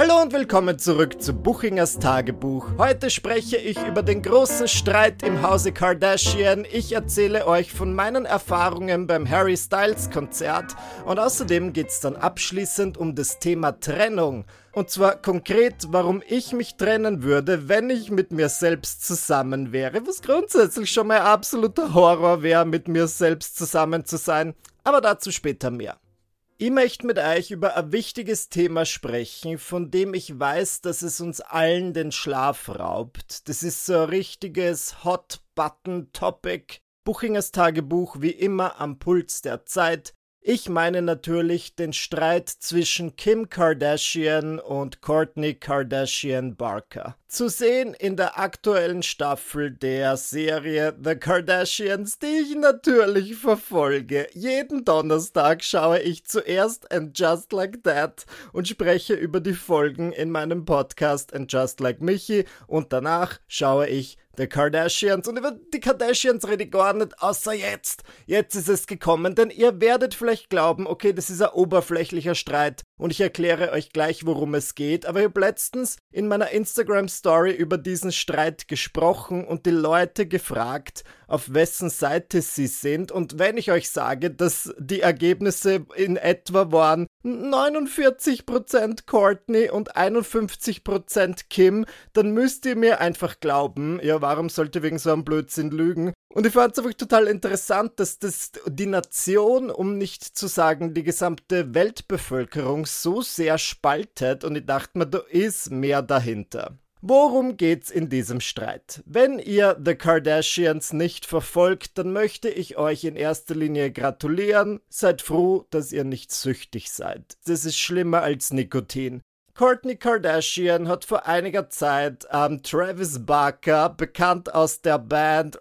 Hallo und willkommen zurück zu Buchingers Tagebuch. Heute spreche ich über den großen Streit im Hause Kardashian. Ich erzähle euch von meinen Erfahrungen beim Harry Styles Konzert und außerdem geht es dann abschließend um das Thema Trennung. Und zwar konkret, warum ich mich trennen würde, wenn ich mit mir selbst zusammen wäre, was grundsätzlich schon mal absoluter Horror wäre, mit mir selbst zusammen zu sein. Aber dazu später mehr. Ich möchte mit euch über ein wichtiges Thema sprechen, von dem ich weiß, dass es uns allen den Schlaf raubt. Das ist so ein richtiges Hot-Button-Topic. Buchingers Tagebuch wie immer am Puls der Zeit. Ich meine natürlich den Streit zwischen Kim Kardashian und Kourtney Kardashian Barker. Zu sehen in der aktuellen Staffel der Serie The Kardashians, die ich natürlich verfolge. Jeden Donnerstag schaue ich zuerst And Just Like That und spreche über die Folgen in meinem Podcast And Just Like Michi und danach schaue ich The Kardashians. Und über die Kardashians rede ich gar nicht, außer jetzt. Jetzt ist es gekommen, denn ihr werdet vielleicht glauben, okay, das ist ein oberflächlicher Streit und ich erkläre euch gleich, worum es geht. Aber ich habe letztens in meiner Instagram-Story über diesen Streit gesprochen und die Leute gefragt, auf wessen Seite sie sind. Und wenn ich euch sage, dass die Ergebnisse in etwa waren 49% Courtney und 51% Kim, dann müsst ihr mir einfach glauben, ja, warum sollte wegen so einem Blödsinn lügen? Und ich fand es einfach total interessant, dass das die Nation, um nicht zu sagen die gesamte Weltbevölkerung, so sehr spaltet und ich dachte mir, da ist mehr dahinter. Worum geht's in diesem Streit? Wenn ihr The Kardashians nicht verfolgt, dann möchte ich euch in erster Linie gratulieren. Seid froh, dass ihr nicht süchtig seid. Das ist schlimmer als Nikotin. Kourtney Kardashian hat vor einiger Zeit ähm, Travis Barker, bekannt aus der Band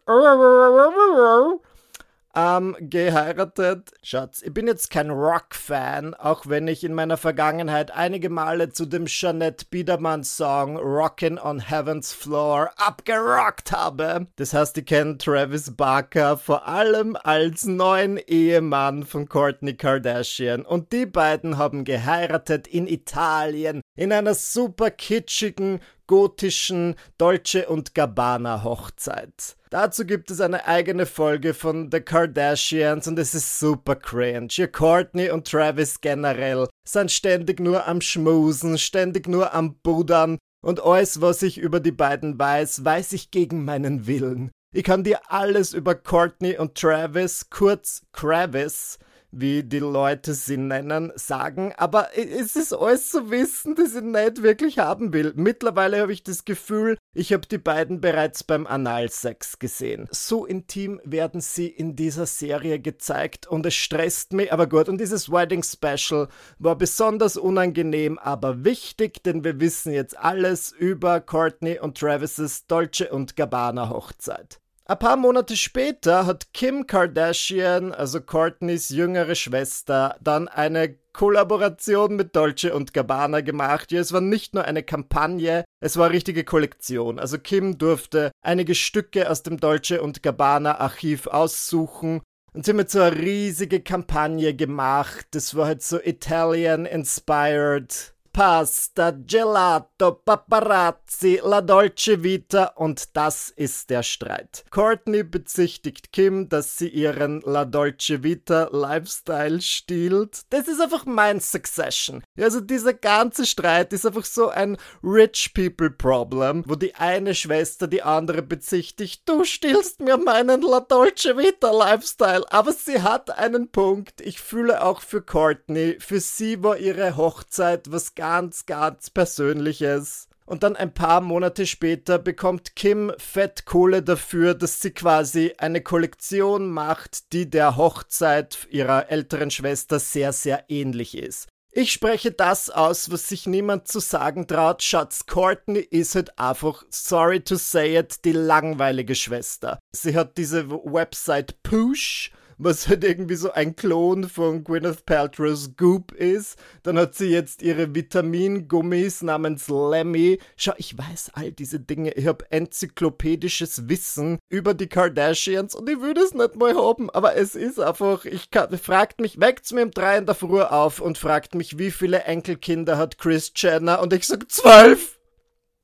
ähm, geheiratet. Schatz, ich bin jetzt kein Rock-Fan, auch wenn ich in meiner Vergangenheit einige Male zu dem Jeanette Biedermann-Song Rockin' on Heaven's Floor abgerockt habe. Das heißt, ich kenne Travis Barker vor allem als neuen Ehemann von Kourtney Kardashian. Und die beiden haben geheiratet in Italien in einer super kitschigen, gotischen Dolce und Gabbana Hochzeit. Dazu gibt es eine eigene Folge von The Kardashians und es ist super cringe. Ihr Courtney und Travis generell sind ständig nur am Schmusen, ständig nur am Budern und alles, was ich über die beiden weiß, weiß ich gegen meinen Willen. Ich kann dir alles über Courtney und Travis, kurz Kravis, wie die Leute sie nennen, sagen, aber es ist alles zu wissen, das ich nicht wirklich haben will. Mittlerweile habe ich das Gefühl, ich habe die beiden bereits beim Analsex gesehen. So intim werden sie in dieser Serie gezeigt und es stresst mich, aber gut. Und dieses Wedding Special war besonders unangenehm, aber wichtig, denn wir wissen jetzt alles über Courtney und Travises Dolce und Gabbana Hochzeit. Ein paar Monate später hat Kim Kardashian, also Courtneys jüngere Schwester, dann eine Kollaboration mit Dolce und Gabbana gemacht. Ja, es war nicht nur eine Kampagne, es war eine richtige Kollektion. Also Kim durfte einige Stücke aus dem Dolce und Gabbana Archiv aussuchen und sie haben jetzt so eine riesige Kampagne gemacht. Das war halt so Italian inspired Pasta, Gelato, Paparazzi, La Dolce Vita und das ist der Streit. Courtney bezichtigt Kim, dass sie ihren La Dolce Vita Lifestyle stiehlt. Das ist einfach mein Succession. Also dieser ganze Streit ist einfach so ein Rich People Problem, wo die eine Schwester die andere bezichtigt, du stiehlst mir meinen La Dolce Vita Lifestyle. Aber sie hat einen Punkt. Ich fühle auch für Courtney. Für sie war ihre Hochzeit was ganz, ganz Persönliches. Und dann ein paar Monate später bekommt Kim Fettkohle dafür, dass sie quasi eine Kollektion macht, die der Hochzeit ihrer älteren Schwester sehr, sehr ähnlich ist. Ich spreche das aus, was sich niemand zu sagen traut. Schatz, Courtney ist halt einfach, sorry to say it, die langweilige Schwester. Sie hat diese Website Push, was halt irgendwie so ein Klon von Gwyneth Paltrow's Goop ist. Dann hat sie jetzt ihre Vitamingummis namens Lemmy. Schau, ich weiß all diese Dinge. Ich habe enzyklopädisches Wissen über die Kardashians und ich würde es nicht mal haben, aber es ist einfach, ich kann, fragt mich, weckt's mir um drei in der Früh auf und fragt mich, wie viele Enkelkinder hat Chris Jenner und ich sag zwölf!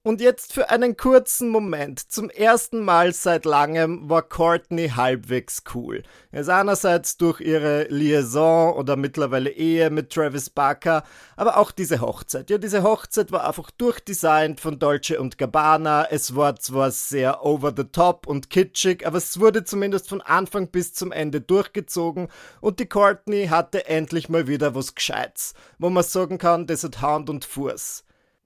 Und jetzt für einen kurzen Moment, zum ersten Mal seit langem war Courtney halbwegs cool. ist einerseits durch ihre Liaison oder mittlerweile Ehe mit Travis Barker, aber auch diese Hochzeit. Ja, diese Hochzeit war einfach durchdesignt von Dolce und Gabbana. Es war zwar sehr over the top und kitschig, aber es wurde zumindest von Anfang bis zum Ende durchgezogen und die Courtney hatte endlich mal wieder was Gescheites, wo man sagen kann, das hat Hand und Fuß.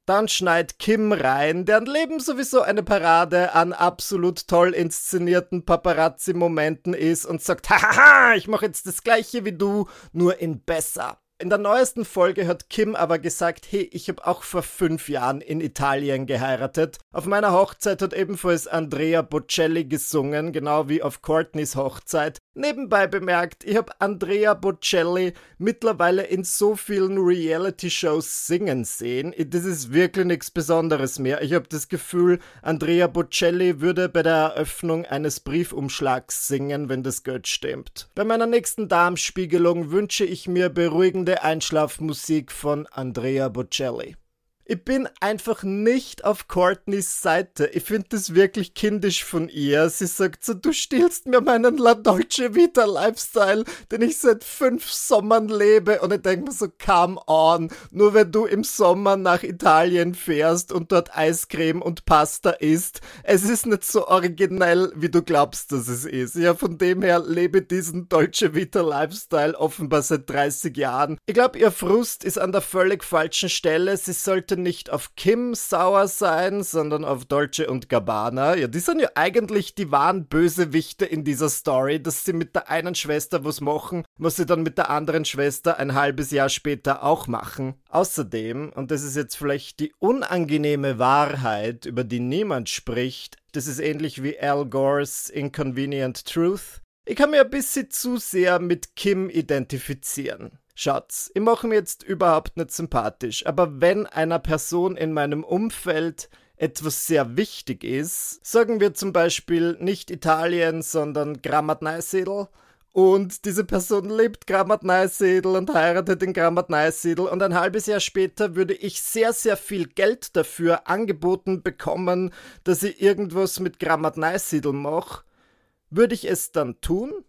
Dann schneit Kim rein, deren Leben sowieso eine Parade an absolut toll inszenierten Paparazzi-Momenten ist und sagt, hahaha, ich mache jetzt das gleiche wie du, nur in besser. In der neuesten Folge hat Kim aber gesagt, hey, ich habe auch vor fünf Jahren in Italien geheiratet. Auf meiner Hochzeit hat ebenfalls Andrea Bocelli gesungen, genau wie auf Courtneys Hochzeit. Nebenbei bemerkt, ich habe Andrea Bocelli mittlerweile in so vielen Reality-Shows singen sehen. Das ist wirklich nichts Besonderes mehr. Ich habe das Gefühl, Andrea Bocelli würde bei der Eröffnung eines Briefumschlags singen, wenn das Geld stimmt. Bei meiner nächsten Darmspiegelung wünsche ich mir beruhigende beruhigende Einschlafmusik von Andrea Bocelli. Ich bin einfach nicht auf Courtneys Seite. Ich finde das wirklich kindisch von ihr. Sie sagt so, du stiehlst mir meinen La Dolce Vita Lifestyle, den ich seit fünf Sommern lebe. Und ich denke mir so, come on. Nur wenn du im Sommer nach Italien fährst und dort Eiscreme und Pasta isst, es ist nicht so originell, wie du glaubst, dass es ist. Ja, von dem her lebe diesen Dolce Vita Lifestyle offenbar seit 30 Jahren. Ich glaube, ihr Frust ist an der völlig falschen Stelle. Sie sollte nicht auf Kim sauer sein, sondern auf Dolce und Gabbana. Ja, die sind ja eigentlich die wahren Bösewichte in dieser Story, dass sie mit der einen Schwester was machen, was sie dann mit der anderen Schwester ein halbes Jahr später auch machen. Außerdem, und das ist jetzt vielleicht die unangenehme Wahrheit, über die niemand spricht, das ist ähnlich wie Al Gores Inconvenient Truth. Ich kann mir ein bisschen zu sehr mit Kim identifizieren. Schatz, ich mache mir jetzt überhaupt nicht sympathisch, aber wenn einer Person in meinem Umfeld etwas sehr wichtig ist, sagen wir zum Beispiel nicht Italien, sondern Grammat Neusiedl, und diese Person lebt Grammat Neusiedl und heiratet in Grammat Neusiedl und ein halbes Jahr später würde ich sehr, sehr viel Geld dafür angeboten bekommen, dass ich irgendwas mit Grammat Neusiedl mache. Würde ich es dann tun?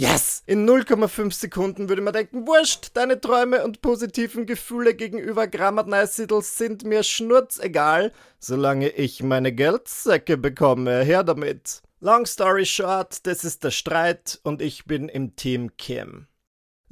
Yes! In 0,5 Sekunden würde man denken, wurscht, deine Träume und positiven Gefühle gegenüber Grammat Neusiedl sind mir schnurzegal, solange ich meine Geldsäcke bekomme. Her damit. Long story short, das ist der Streit und ich bin im Team Kim.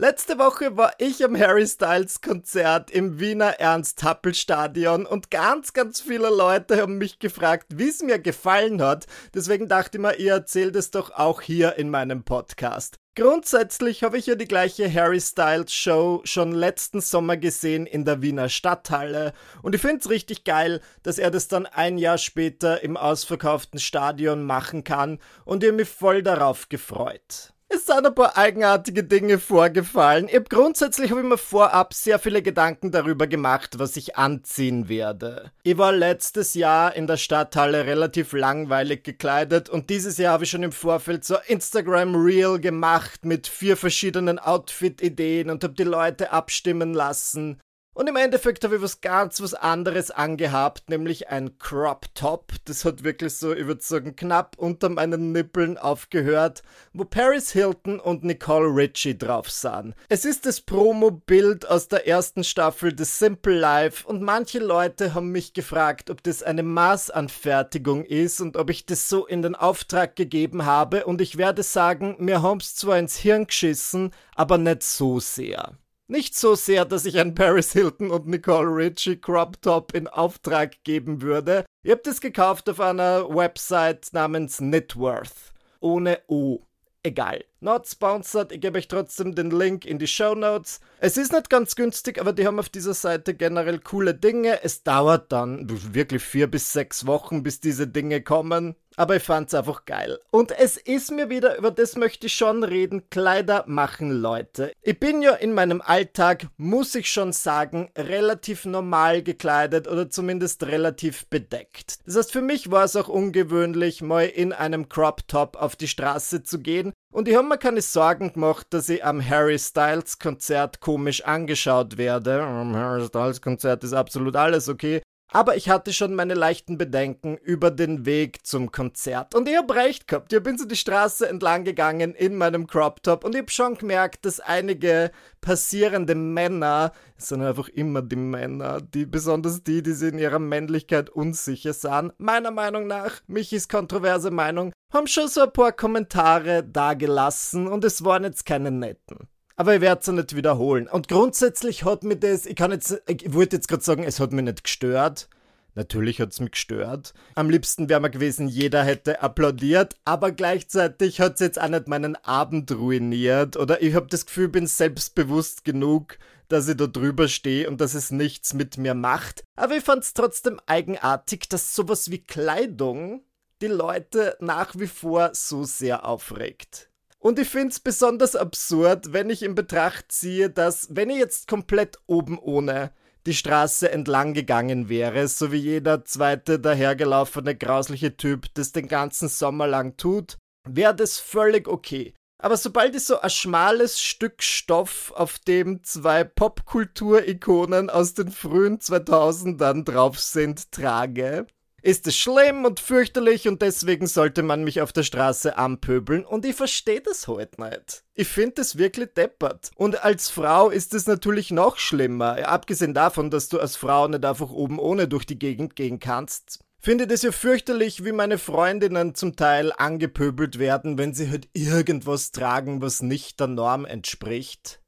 Letzte Woche war ich am Harry Styles Konzert im Wiener Ernst-Happel-Stadion und ganz, ganz viele Leute haben mich gefragt, wie es mir gefallen hat. Deswegen dachte ich mir, ihr erzählt es doch auch hier in meinem Podcast. Grundsätzlich habe ich ja die gleiche Harry Styles Show schon letzten Sommer gesehen in der Wiener Stadthalle und ich finde es richtig geil, dass er das dann ein Jahr später im ausverkauften Stadion machen kann und ihr mich voll darauf gefreut. Es sind ein paar eigenartige Dinge vorgefallen. Ich grundsätzlich habe ich mir vorab sehr viele Gedanken darüber gemacht, was ich anziehen werde. Ich war letztes Jahr in der Stadthalle relativ langweilig gekleidet und dieses Jahr habe ich schon im Vorfeld so Instagram Reel gemacht mit vier verschiedenen Outfit-Ideen und habe die Leute abstimmen lassen. Und im Endeffekt habe ich was ganz was anderes angehabt, nämlich ein Crop Top. Das hat wirklich so, ich würde sagen, knapp unter meinen Nippeln aufgehört, wo Paris Hilton und Nicole Richie drauf sahen. Es ist das Promo-Bild aus der ersten Staffel des Simple Life und manche Leute haben mich gefragt, ob das eine Maßanfertigung ist und ob ich das so in den Auftrag gegeben habe und ich werde sagen, mir haben's zwar ins Hirn geschissen, aber nicht so sehr. Nicht so sehr, dass ich ein Paris Hilton und Nicole Richie Crop Top in Auftrag geben würde. Ihr habt es gekauft auf einer Website namens Knitworth. Ohne O. Egal. Not sponsored, ich gebe euch trotzdem den Link in die Show Notes. Es ist nicht ganz günstig, aber die haben auf dieser Seite generell coole Dinge. Es dauert dann wirklich vier bis sechs Wochen, bis diese Dinge kommen. Aber ich fand's einfach geil. Und es ist mir wieder, über das möchte ich schon reden, Kleider machen Leute. Ich bin ja in meinem Alltag, muss ich schon sagen, relativ normal gekleidet oder zumindest relativ bedeckt. Das heißt, für mich war es auch ungewöhnlich, mal in einem Crop Top auf die Straße zu gehen. Und ich habe mir keine Sorgen gemacht, dass ich am Harry Styles Konzert komisch angeschaut werde. Am Harry Styles Konzert ist absolut alles okay. Aber ich hatte schon meine leichten Bedenken über den Weg zum Konzert. Und ich hab recht gehabt. Ich bin so die Straße entlang gegangen in meinem Crop Top und ich hab schon gemerkt, dass einige passierende Männer, es sind einfach immer die Männer, die besonders die, die sich in ihrer Männlichkeit unsicher sahen, meiner Meinung nach, Michis kontroverse Meinung, haben schon so ein paar Kommentare dagelassen und es waren jetzt keine netten aber ich werde es nicht wiederholen. Und grundsätzlich hat mir das, ich kann jetzt, ich wollte jetzt gerade sagen, es hat mich nicht gestört. Natürlich hat es mich gestört. Am liebsten wäre mir gewesen, jeder hätte applaudiert, aber gleichzeitig hat es jetzt auch nicht meinen Abend ruiniert. Oder ich habe das Gefühl, bin selbstbewusst genug, dass ich da drüber stehe und dass es nichts mit mir macht. Aber ich fand es trotzdem eigenartig, dass sowas wie Kleidung die Leute nach wie vor so sehr aufregt. Und ich finde es besonders absurd, wenn ich in Betracht ziehe, dass, wenn ich jetzt komplett oben ohne die Straße entlang gegangen wäre, so wie jeder zweite dahergelaufene grausliche Typ das den ganzen Sommer lang tut, wäre das völlig okay. Aber sobald ich so ein schmales Stück Stoff, auf dem zwei Popkultur-Ikonen aus den frühen 2000ern drauf sind, trage, ist es schlimm und fürchterlich und deswegen sollte man mich auf der Straße anpöbeln und ich verstehe das halt nicht. Ich finde es wirklich deppert. Und als Frau ist es natürlich noch schlimmer, abgesehen davon, dass du als Frau nicht einfach oben ohne durch die Gegend gehen kannst. Finde das ja fürchterlich, wie meine Freundinnen zum Teil angepöbelt werden, wenn sie halt irgendwas tragen, was nicht der Norm entspricht.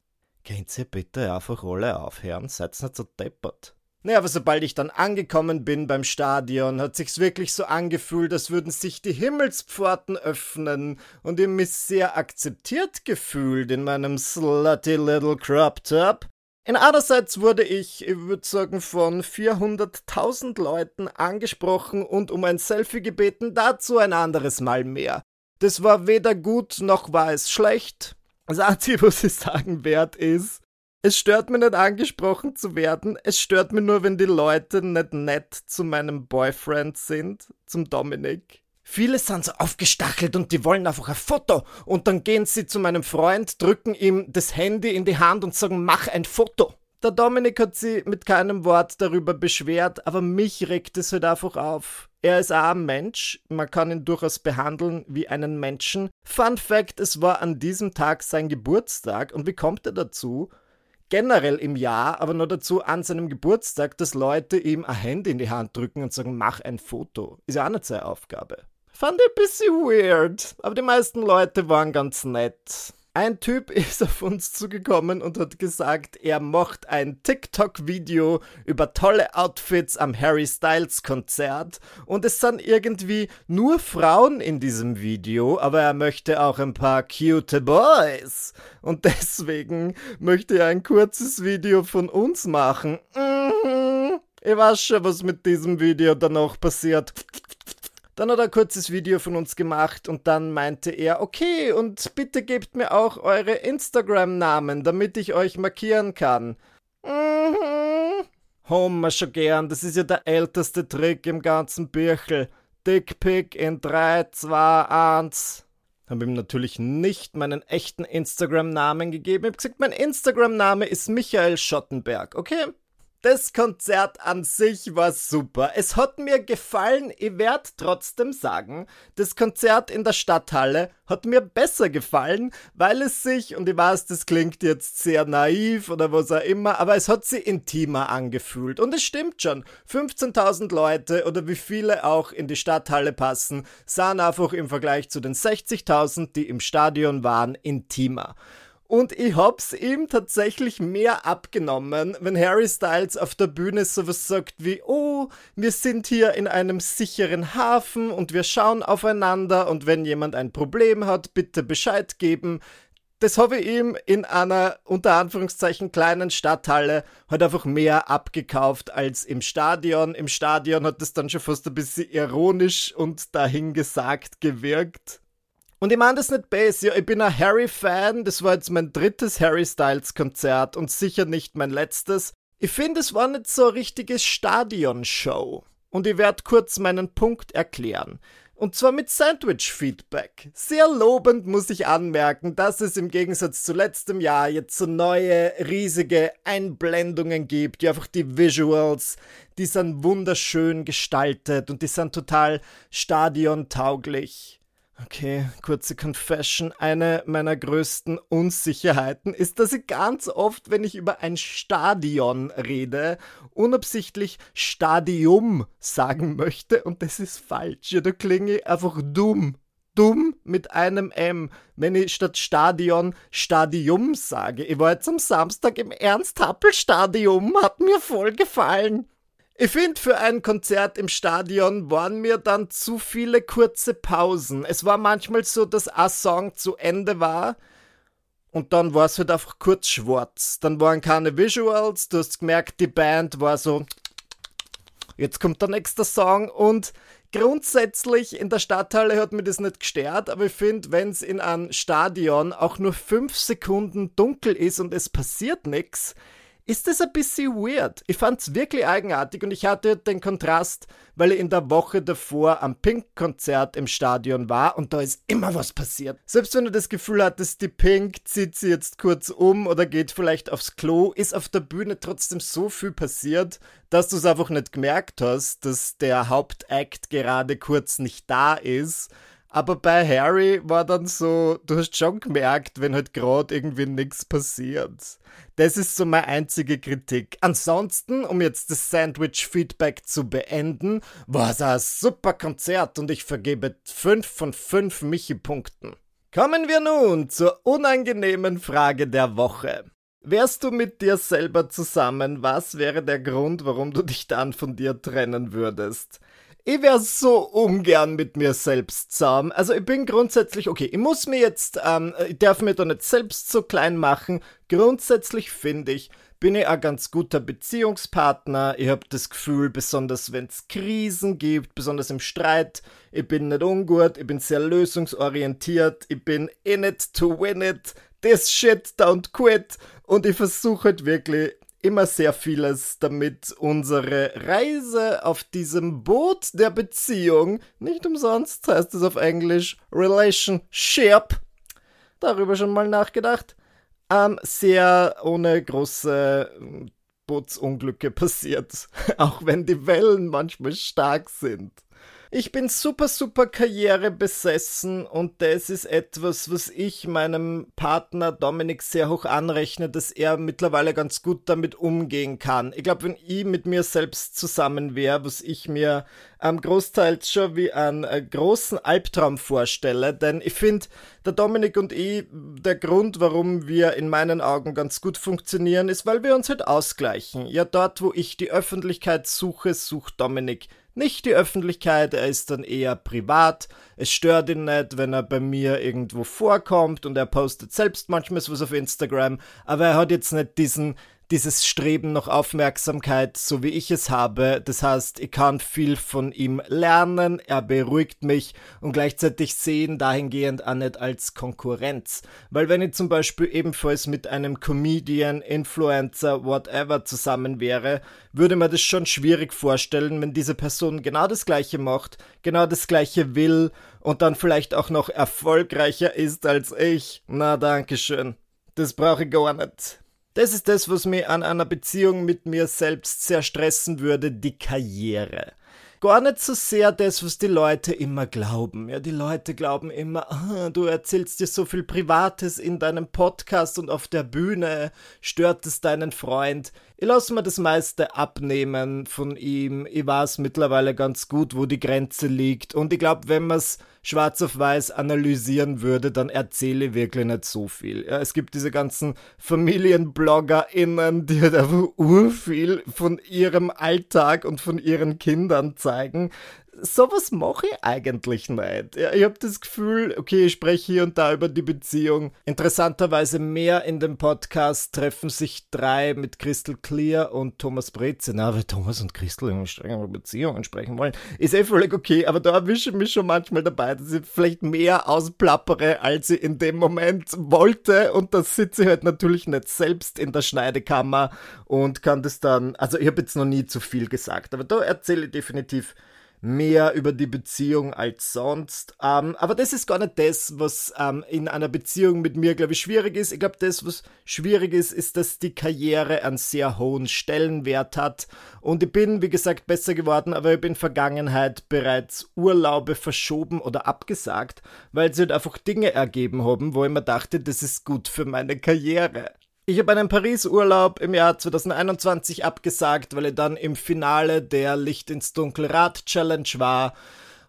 Könnt ihr bitte einfach alle aufhören? Seid nicht so deppert. Naja, aber sobald ich dann angekommen bin beim Stadion, hat sich's wirklich so angefühlt, als würden sich die Himmelspforten öffnen und ich mich sehr akzeptiert gefühlt in meinem slutty little crop top. In andererseits wurde ich, ich würde sagen, von 400.000 Leuten angesprochen und um ein Selfie gebeten, dazu ein anderes Mal mehr. Das war weder gut noch war es schlecht. Das Einzige, was ich sagen wert ist, es stört mich nicht angesprochen zu werden. Es stört mich nur, wenn die Leute nicht nett zu meinem Boyfriend sind, zum Dominik. Viele sind so aufgestachelt und die wollen einfach ein Foto. Und dann gehen sie zu meinem Freund, drücken ihm das Handy in die Hand und sagen, mach ein Foto. Der Dominik hat sie mit keinem Wort darüber beschwert, aber mich regt es halt einfach auf. Er ist auch ein Mensch, man kann ihn durchaus behandeln wie einen Menschen. Fun Fact, es war an diesem Tag sein Geburtstag und wie kommt er dazu? Generell im Jahr, aber nur dazu an seinem Geburtstag, dass Leute ihm ein Handy in die Hand drücken und sagen, mach ein Foto. Ist ja auch nicht seine Aufgabe. Fand ich ein bisschen weird, aber die meisten Leute waren ganz nett. Ein Typ ist auf uns zugekommen und hat gesagt, er macht ein TikTok-Video über tolle Outfits am Harry Styles Konzert und es sind irgendwie nur Frauen in diesem Video, aber er möchte auch ein paar cute Boys. Und deswegen möchte er ein kurzes Video von uns machen. Mhm. Ich weiß schon, was mit diesem Video dann noch passiert. Dann hat er ein kurzes Video von uns gemacht und dann meinte er, okay, und bitte gebt mir auch eure Instagram-Namen, damit ich euch markieren kann. Mhm. Homer schon gern, das ist ja der älteste Trick im ganzen Büchel. Dickpick in 3, 2, 1. Habe ihm natürlich nicht meinen echten Instagram-Namen gegeben. Ich habe gesagt, mein Instagram-Name ist Michael Schottenberg, okay? Das Konzert an sich war super. Es hat mir gefallen. Ich werde trotzdem sagen, das Konzert in der Stadthalle hat mir besser gefallen, weil es sich, und ich weiß, das klingt jetzt sehr naiv oder was auch immer, aber es hat sich intimer angefühlt. Und es stimmt schon. 15.000 Leute oder wie viele auch in die Stadthalle passen, sahen einfach im Vergleich zu den 60.000, die im Stadion waren, intimer. Und ich hab's ihm tatsächlich mehr abgenommen, wenn Harry Styles auf der Bühne sowas sagt wie, oh, wir sind hier in einem sicheren Hafen und wir schauen aufeinander und wenn jemand ein Problem hat, bitte Bescheid geben. das habe ich ihm in einer unter Anführungszeichen kleinen Stadthalle halt einfach mehr abgekauft als im Stadion. Im Stadion hat es dann schon fast ein bisschen ironisch und dahingesagt gewirkt. Und ich meine das nicht base, ja, ich bin ein Harry-Fan, das war jetzt mein drittes Harry Styles-Konzert und sicher nicht mein letztes. Ich finde, es war nicht so eine richtige Stadionshow. Und ich werde kurz meinen Punkt erklären. Und zwar mit Sandwich-Feedback. Sehr lobend muss ich anmerken, dass es im Gegensatz zu letztem Jahr jetzt so neue riesige Einblendungen gibt, die einfach die Visuals, die sind wunderschön gestaltet und die sind total stadiontauglich. Okay, kurze Confession. Eine meiner größten Unsicherheiten ist, dass ich ganz oft, wenn ich über ein Stadion rede, unabsichtlich Stadium sagen möchte und das ist falsch. Ja, da klinge ich einfach dumm. Dumm mit einem M, wenn ich statt Stadion Stadium sage. Ich war jetzt am Samstag im Ernst-Happel-Stadium, hat mir voll gefallen. Ich finde, für ein Konzert im Stadion waren mir dann zu viele kurze Pausen. Es war manchmal so, dass ein Song zu Ende war und dann war es halt einfach kurz schwarz. Dann waren keine Visuals, du hast gemerkt, die Band war so, jetzt kommt der nächste Song und grundsätzlich in der Stadthalle hat mir das nicht gestört, aber ich finde, wenn es in einem Stadion auch nur fünf Sekunden dunkel ist und es passiert nichts, ist das ein bisschen weird. Ich fand's wirklich eigenartig und ich hatte den Kontrast, weil ich in der Woche davor am Pink-Konzert im Stadion war und da ist immer was passiert. Selbst wenn du das Gefühl hattest, die Pink zieht sie jetzt kurz um oder geht vielleicht aufs Klo, ist auf der Bühne trotzdem so viel passiert, dass du es einfach nicht gemerkt hast, dass der Hauptakt gerade kurz nicht da ist aber bei Harry war dann so, du hast schon gemerkt, wenn halt gerade irgendwie nichts passiert. Das ist so meine einzige Kritik. Ansonsten, um jetzt das Sandwich-Feedback zu beenden, war es ein super Konzert und ich vergebe 5 von 5 Michi-Punkten. Kommen wir nun zur unangenehmen Frage der Woche. Wärst du mit dir selber zusammen, was wäre der Grund, warum du dich dann von dir trennen würdest? Ich wäre so ungern mit mir selbst zusammen. Also ich bin grundsätzlich, okay, ich muss mir jetzt, ähm, ich darf mir da nicht selbst so klein machen. Grundsätzlich finde ich, bin ich ein ganz guter Beziehungspartner. Ich habe das Gefühl, besonders wenn es Krisen gibt, besonders im Streit, ich bin nicht ungut, ich bin sehr lösungsorientiert, ich bin in it to win it, this shit don't quit und ich versuche halt wirklich immer sehr vieles, damit unsere Reise auf diesem Boot der Beziehung, nicht umsonst heißt es auf Englisch Relationship, darüber schon mal nachgedacht, ähm, sehr ohne große Bootsunglücke passiert, auch wenn die Wellen manchmal stark sind. Ich bin super, super karrierebesessen und das ist etwas, was ich meinem Partner Dominik sehr hoch anrechne, dass er mittlerweile ganz gut damit umgehen kann. Ich glaube, wenn ich mit mir selbst zusammen wäre, was ich mir am großteils schon wie einen äh, großen Albtraum vorstelle, denn ich finde, der Dominik und ich, der Grund, warum wir in meinen Augen ganz gut funktionieren, ist, weil wir uns halt ausgleichen. Ja, dort, wo ich die Öffentlichkeit suche, sucht Dominik nicht die Öffentlichkeit, er ist dann eher privat. Es stört ihn nicht, wenn er bei mir irgendwo vorkommt und er postet selbst manchmal was auf Instagram, aber er hat jetzt nicht diesen dieses Streben nach Aufmerksamkeit, so wie ich es habe. Das heißt, ich kann viel von ihm lernen, er beruhigt mich und gleichzeitig sehen dahingehend auch nicht als Konkurrenz. Weil wenn ich zum Beispiel ebenfalls mit einem Comedian, Influencer, whatever zusammen wäre, würde man das schon schwierig vorstellen, wenn diese Person genau das gleiche macht, genau das gleiche will und dann vielleicht auch noch erfolgreicher ist als ich. Na, danke schön. Das brauche ich gar nicht. Das ist das, was mich an einer Beziehung mit mir selbst sehr stressen würde, die Karriere. Gar nicht so sehr das, was die Leute immer glauben. Ja, die Leute glauben immer, ah, du erzählst dir so viel Privates in deinem Podcast und auf der Bühne, stört es deinen Freund. Ich lasse mir das meiste abnehmen von ihm. Ich weiß mittlerweile ganz gut, wo die Grenze liegt. Und ich glaube, wenn man es schwarz auf weiß analysieren würde, dann erzähle ich wirklich nicht so viel. Ja, es gibt diese ganzen FamilienbloggerInnen, die halt einfach urviel von ihrem Alltag und von ihren Kindern zeigen sowas mache ich eigentlich nicht. Ich habe das Gefühl, okay, ich spreche hier und da über die Beziehung. Interessanterweise mehr in dem Podcast treffen sich drei mit Crystal Clear und Thomas Breze. Na, weil Thomas und Crystal über Beziehungen sprechen wollen, ist eh völlig okay, aber da erwische ich mich schon manchmal dabei, dass ich vielleicht mehr ausplappere, als ich in dem Moment wollte und das sitze ich halt natürlich nicht selbst in der Schneidekammer und kann das dann, also ich habe jetzt noch nie zu viel gesagt, aber da erzähle ich definitiv mehr über die Beziehung als sonst. Ähm, aber das ist gar nicht das, was ähm, in einer Beziehung mit mir, glaube ich, schwierig ist. Ich glaube, das, was schwierig ist, ist, dass die Karriere einen sehr hohen Stellenwert hat. Und ich bin, wie gesagt, besser geworden, aber ich habe in Vergangenheit bereits Urlaube verschoben oder abgesagt, weil sie halt einfach Dinge ergeben haben, wo ich mir dachte, das ist gut für meine Karriere. Ich habe einen Paris-Urlaub im Jahr 2021 abgesagt, weil ich dann im Finale der Licht ins Dunkel Rad Challenge war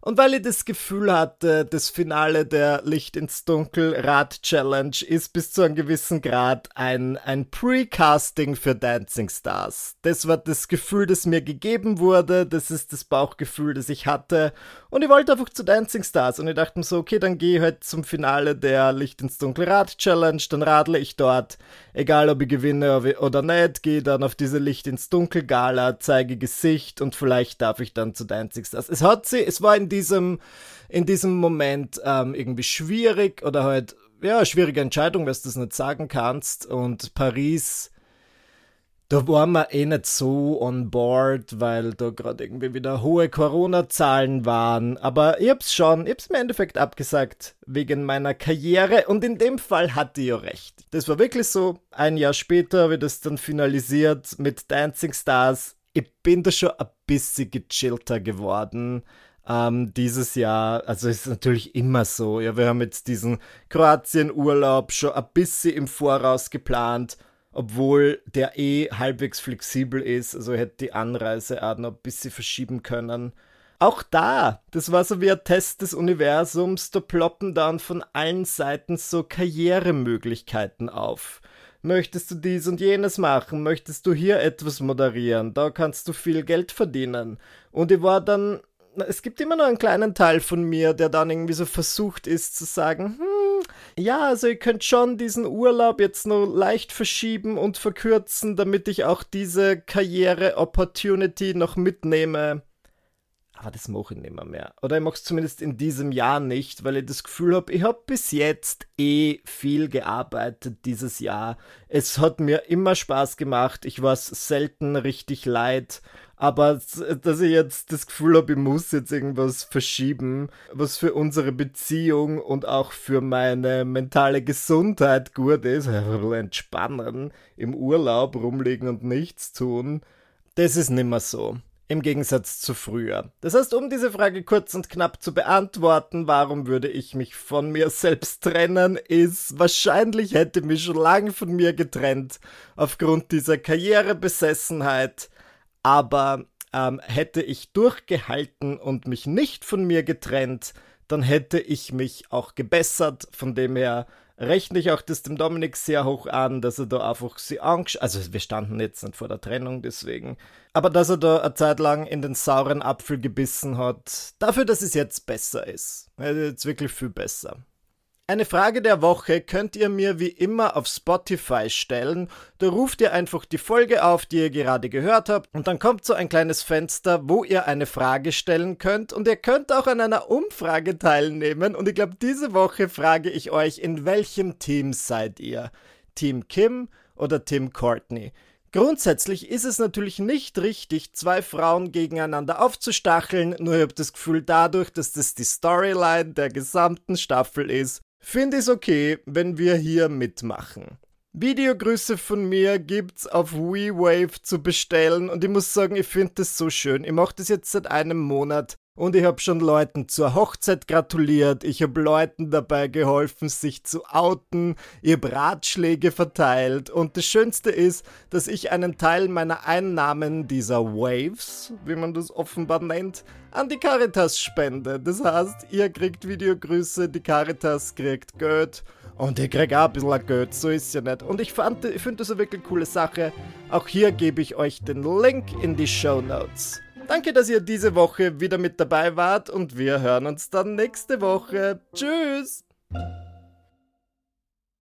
und weil ich das Gefühl hatte, das Finale der Licht ins Dunkel Rad Challenge ist bis zu einem gewissen Grad ein, ein Pre-Casting für Dancing Stars. Das war das Gefühl, das mir gegeben wurde, das ist das Bauchgefühl, das ich hatte. Und ich wollte einfach zu Dancing Stars und ich dachte mir so, okay, dann gehe ich halt zum Finale der Licht ins Dunkel Rad Challenge, dann radle ich dort, egal ob ich gewinne oder nicht, gehe dann auf diese Licht ins Dunkel Gala, zeige Gesicht und vielleicht darf ich dann zu Dancing Stars. Es hat sie, es war in diesem, in diesem Moment ähm, irgendwie schwierig oder halt, ja, schwierige Entscheidung, weil du das nicht sagen kannst. Und Paris, da waren wir eh nicht so on board, weil da gerade irgendwie wieder hohe Corona-Zahlen waren. Aber ich hab's schon, ich hab's im Endeffekt abgesagt, wegen meiner Karriere. Und in dem Fall hatte ich ja recht. Das war wirklich so. Ein Jahr später ich das dann finalisiert mit Dancing Stars. Ich bin da schon ein bisschen gechillter geworden ähm, dieses Jahr. Also ist natürlich immer so. Ja, wir haben jetzt diesen Kroatien-Urlaub schon ein bisschen im Voraus geplant, obwohl der eh halbwegs flexibel ist. Also hätte die Anreise auch noch ein bisschen verschieben können. Auch da, das war so wie ein Test des Universums, da ploppen dann von allen Seiten so Karrieremöglichkeiten auf. Möchtest du dies und jenes machen? Möchtest du hier etwas moderieren? Da kannst du viel Geld verdienen. Und ich war dann es gibt immer noch einen kleinen Teil von mir, der dann irgendwie so versucht ist zu sagen, hm, ja, also ihr könnt schon diesen Urlaub jetzt nur leicht verschieben und verkürzen, damit ich auch diese Karriere-Opportunity noch mitnehme. Aber das mache ich nicht mehr. Oder ich mache es zumindest in diesem Jahr nicht, weil ich das Gefühl habe, ich habe bis jetzt eh viel gearbeitet dieses Jahr. Es hat mir immer Spaß gemacht. Ich war selten richtig leid. Aber dass ich jetzt das Gefühl habe, ich muss jetzt irgendwas verschieben, was für unsere Beziehung und auch für meine mentale Gesundheit gut ist, entspannen, im Urlaub rumliegen und nichts tun, das ist nimmer so. Im Gegensatz zu früher. Das heißt, um diese Frage kurz und knapp zu beantworten, warum würde ich mich von mir selbst trennen, ist, wahrscheinlich hätte mich schon lange von mir getrennt, aufgrund dieser Karrierebesessenheit, aber ähm, hätte ich durchgehalten und mich nicht von mir getrennt, dann hätte ich mich auch gebessert. Von dem her rechne ich auch das dem Dominik sehr hoch an, dass er da einfach sie angeschaut, also wir standen jetzt nicht vor der Trennung deswegen, aber dass er da eine Zeit lang in den sauren Apfel gebissen hat, dafür, dass es jetzt besser ist. Jetzt wirklich viel besser. Eine Frage der Woche könnt ihr mir wie immer auf Spotify stellen. Da ruft ihr einfach die Folge auf, die ihr gerade gehört habt, und dann kommt so ein kleines Fenster, wo ihr eine Frage stellen könnt. Und ihr könnt auch an einer Umfrage teilnehmen. Und ich glaube, diese Woche frage ich euch, in welchem Team seid ihr? Team Kim oder Team Courtney? Grundsätzlich ist es natürlich nicht richtig, zwei Frauen gegeneinander aufzustacheln, nur ich habe das Gefühl, dadurch, dass das die Storyline der gesamten Staffel ist, Finde es okay, wenn wir hier mitmachen. Videogrüße von mir gibt's auf WeWave zu bestellen und ich muss sagen, ich finde das so schön. Ich mache das jetzt seit einem Monat und ich habe schon Leuten zur Hochzeit gratuliert, ich habe Leuten dabei geholfen, sich zu outen, ich habe Ratschläge verteilt und das Schönste ist, dass ich einen Teil meiner Einnahmen dieser Waves, wie man das offenbar nennt, an die Caritas spende. Das heißt, ihr kriegt Videogrüße, die Caritas kriegt Geld und ich krieg auch ein bisschen Geld, so ist ja nicht. Und ich, ich finde das eine wirklich coole Sache. Auch hier gebe ich euch den Link in die Show Notes. Danke, dass ihr diese Woche wieder mit dabei wart und wir hören uns dann nächste Woche. Tschüss!